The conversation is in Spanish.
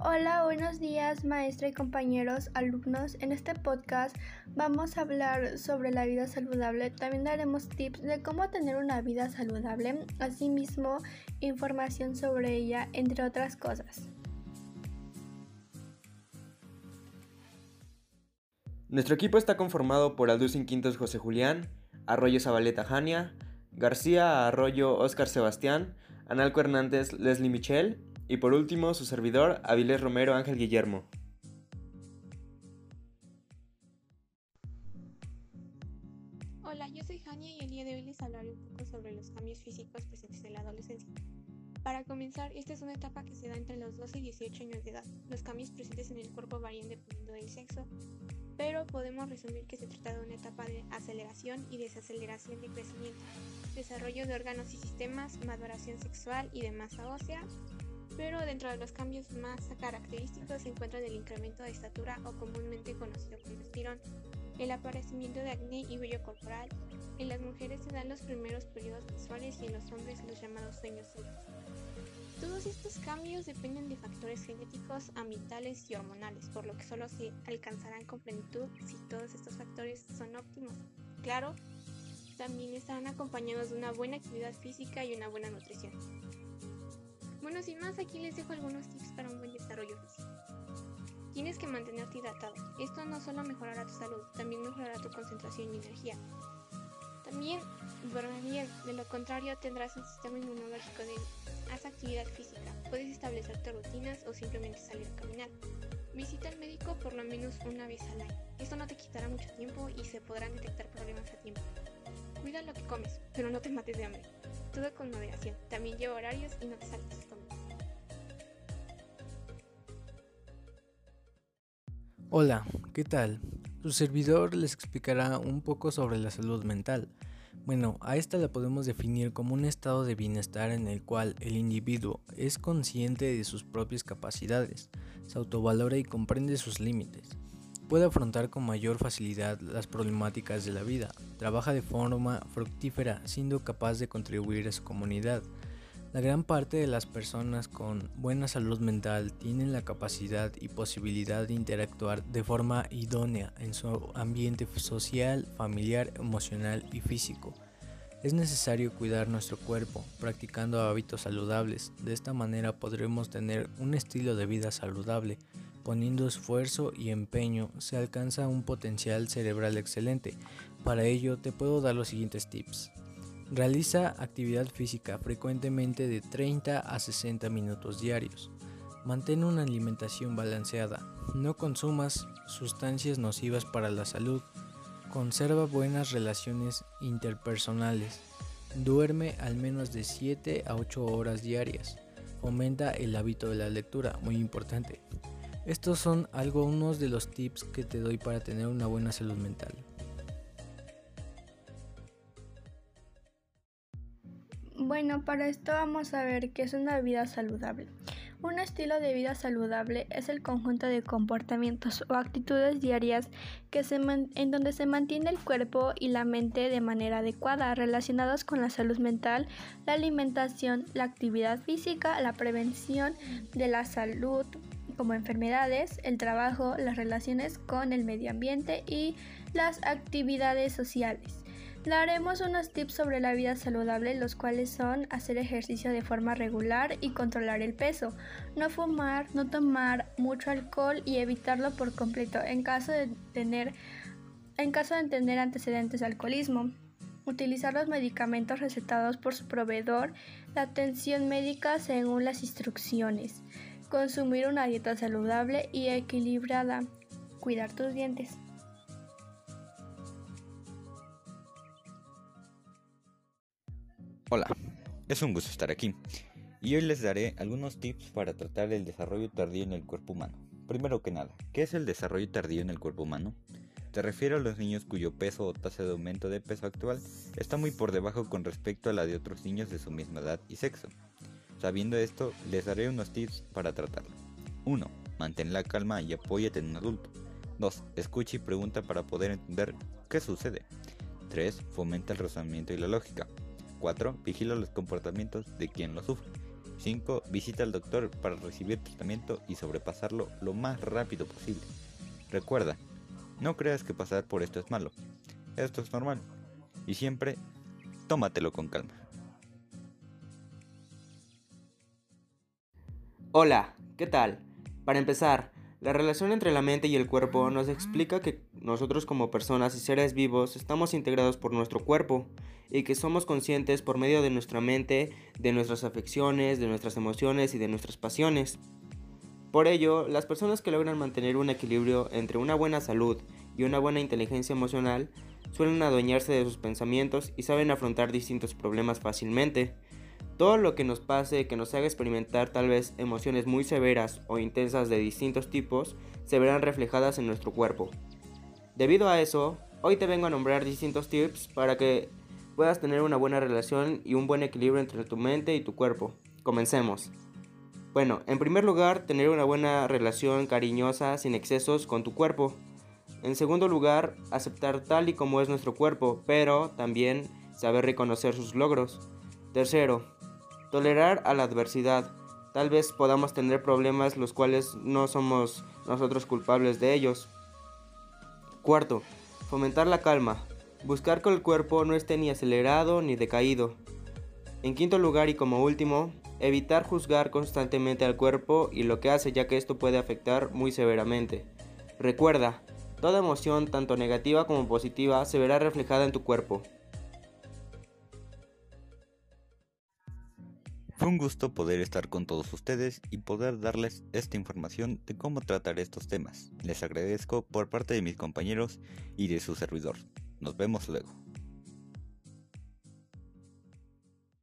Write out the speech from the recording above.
Hola, buenos días maestra y compañeros, alumnos. En este podcast vamos a hablar sobre la vida saludable. También daremos tips de cómo tener una vida saludable, asimismo información sobre ella, entre otras cosas. Nuestro equipo está conformado por Alducin Quintos José Julián, Arroyo Zabaleta Jania, García Arroyo Oscar Sebastián, Analco Hernández Leslie Michel y por último su servidor Avilés Romero Ángel Guillermo. Hola, yo soy Jania y el día de hoy les hablaré un poco sobre los cambios físicos presentes en la adolescencia. Para comenzar, esta es una etapa que se da entre los 12 y 18 años de edad. Los cambios presentes en el cuerpo varían dependiendo del sexo, pero podemos resumir que se trata de una etapa de aceleración y desaceleración de crecimiento, desarrollo de órganos y sistemas, maduración sexual y de masa ósea, pero dentro de los cambios más característicos se encuentran el incremento de estatura o comúnmente conocido como estirón, el aparecimiento de acné y vello corporal, en las mujeres se dan los primeros periodos menstruales y en los hombres los llamados sueños húmedos. Todos estos cambios dependen de factores genéticos, ambientales y hormonales, por lo que solo se alcanzarán con plenitud si todos estos factores son óptimos. Claro, también estarán acompañados de una buena actividad física y una buena nutrición. Bueno, sin más, aquí les dejo algunos tips para un buen desarrollo físico. Tienes que mantenerte hidratado. Esto no solo mejorará tu salud, también mejorará tu concentración y energía. También duerme bien, de lo contrario tendrás un sistema inmunológico débil. Haz actividad física, puedes establecerte rutinas o simplemente salir a caminar. Visita al médico por lo menos una vez al año. Esto no te quitará mucho tiempo y se podrán detectar problemas a tiempo. Cuida lo que comes, pero no te mates de hambre. Todo con moderación. También lleva horarios y no te saltes comidas. Hola, ¿qué tal? Su servidor les explicará un poco sobre la salud mental. Bueno, a esta la podemos definir como un estado de bienestar en el cual el individuo es consciente de sus propias capacidades, se autovalora y comprende sus límites. Puede afrontar con mayor facilidad las problemáticas de la vida, trabaja de forma fructífera siendo capaz de contribuir a su comunidad. La gran parte de las personas con buena salud mental tienen la capacidad y posibilidad de interactuar de forma idónea en su ambiente social, familiar, emocional y físico. Es necesario cuidar nuestro cuerpo practicando hábitos saludables. De esta manera podremos tener un estilo de vida saludable. Poniendo esfuerzo y empeño se alcanza un potencial cerebral excelente. Para ello te puedo dar los siguientes tips. Realiza actividad física frecuentemente de 30 a 60 minutos diarios. Mantén una alimentación balanceada. No consumas sustancias nocivas para la salud. Conserva buenas relaciones interpersonales. Duerme al menos de 7 a 8 horas diarias. Fomenta el hábito de la lectura, muy importante. Estos son algunos de los tips que te doy para tener una buena salud mental. Bueno, para esto vamos a ver qué es una vida saludable. Un estilo de vida saludable es el conjunto de comportamientos o actitudes diarias que se en donde se mantiene el cuerpo y la mente de manera adecuada relacionados con la salud mental, la alimentación, la actividad física, la prevención de la salud como enfermedades, el trabajo, las relaciones con el medio ambiente y las actividades sociales. Daremos unos tips sobre la vida saludable, los cuales son hacer ejercicio de forma regular y controlar el peso, no fumar, no tomar mucho alcohol y evitarlo por completo en caso de tener en caso de tener antecedentes de alcoholismo. Utilizar los medicamentos recetados por su proveedor, la atención médica según las instrucciones, consumir una dieta saludable y equilibrada, cuidar tus dientes. Hola, es un gusto estar aquí y hoy les daré algunos tips para tratar el desarrollo tardío en el cuerpo humano. Primero que nada, ¿qué es el desarrollo tardío en el cuerpo humano? Se refiere a los niños cuyo peso o tasa de aumento de peso actual está muy por debajo con respecto a la de otros niños de su misma edad y sexo. Sabiendo esto, les daré unos tips para tratarlo. 1. Mantén la calma y apóyate en un adulto. 2. Escucha y pregunta para poder entender qué sucede. 3. Fomenta el razonamiento y la lógica. 4. Vigila los comportamientos de quien lo sufre. 5. Visita al doctor para recibir tratamiento y sobrepasarlo lo más rápido posible. Recuerda, no creas que pasar por esto es malo. Esto es normal. Y siempre tómatelo con calma. Hola, ¿qué tal? Para empezar, la relación entre la mente y el cuerpo nos explica que nosotros como personas y seres vivos estamos integrados por nuestro cuerpo y que somos conscientes por medio de nuestra mente de nuestras afecciones, de nuestras emociones y de nuestras pasiones. Por ello, las personas que logran mantener un equilibrio entre una buena salud y una buena inteligencia emocional suelen adueñarse de sus pensamientos y saben afrontar distintos problemas fácilmente. Todo lo que nos pase que nos haga experimentar tal vez emociones muy severas o intensas de distintos tipos se verán reflejadas en nuestro cuerpo. Debido a eso, hoy te vengo a nombrar distintos tips para que puedas tener una buena relación y un buen equilibrio entre tu mente y tu cuerpo. Comencemos. Bueno, en primer lugar, tener una buena relación cariñosa sin excesos con tu cuerpo. En segundo lugar, aceptar tal y como es nuestro cuerpo, pero también saber reconocer sus logros. Tercero, Tolerar a la adversidad. Tal vez podamos tener problemas los cuales no somos nosotros culpables de ellos. Cuarto, fomentar la calma. Buscar que el cuerpo no esté ni acelerado ni decaído. En quinto lugar y como último, evitar juzgar constantemente al cuerpo y lo que hace ya que esto puede afectar muy severamente. Recuerda, toda emoción, tanto negativa como positiva, se verá reflejada en tu cuerpo. Un gusto poder estar con todos ustedes y poder darles esta información de cómo tratar estos temas. Les agradezco por parte de mis compañeros y de su servidor. Nos vemos luego.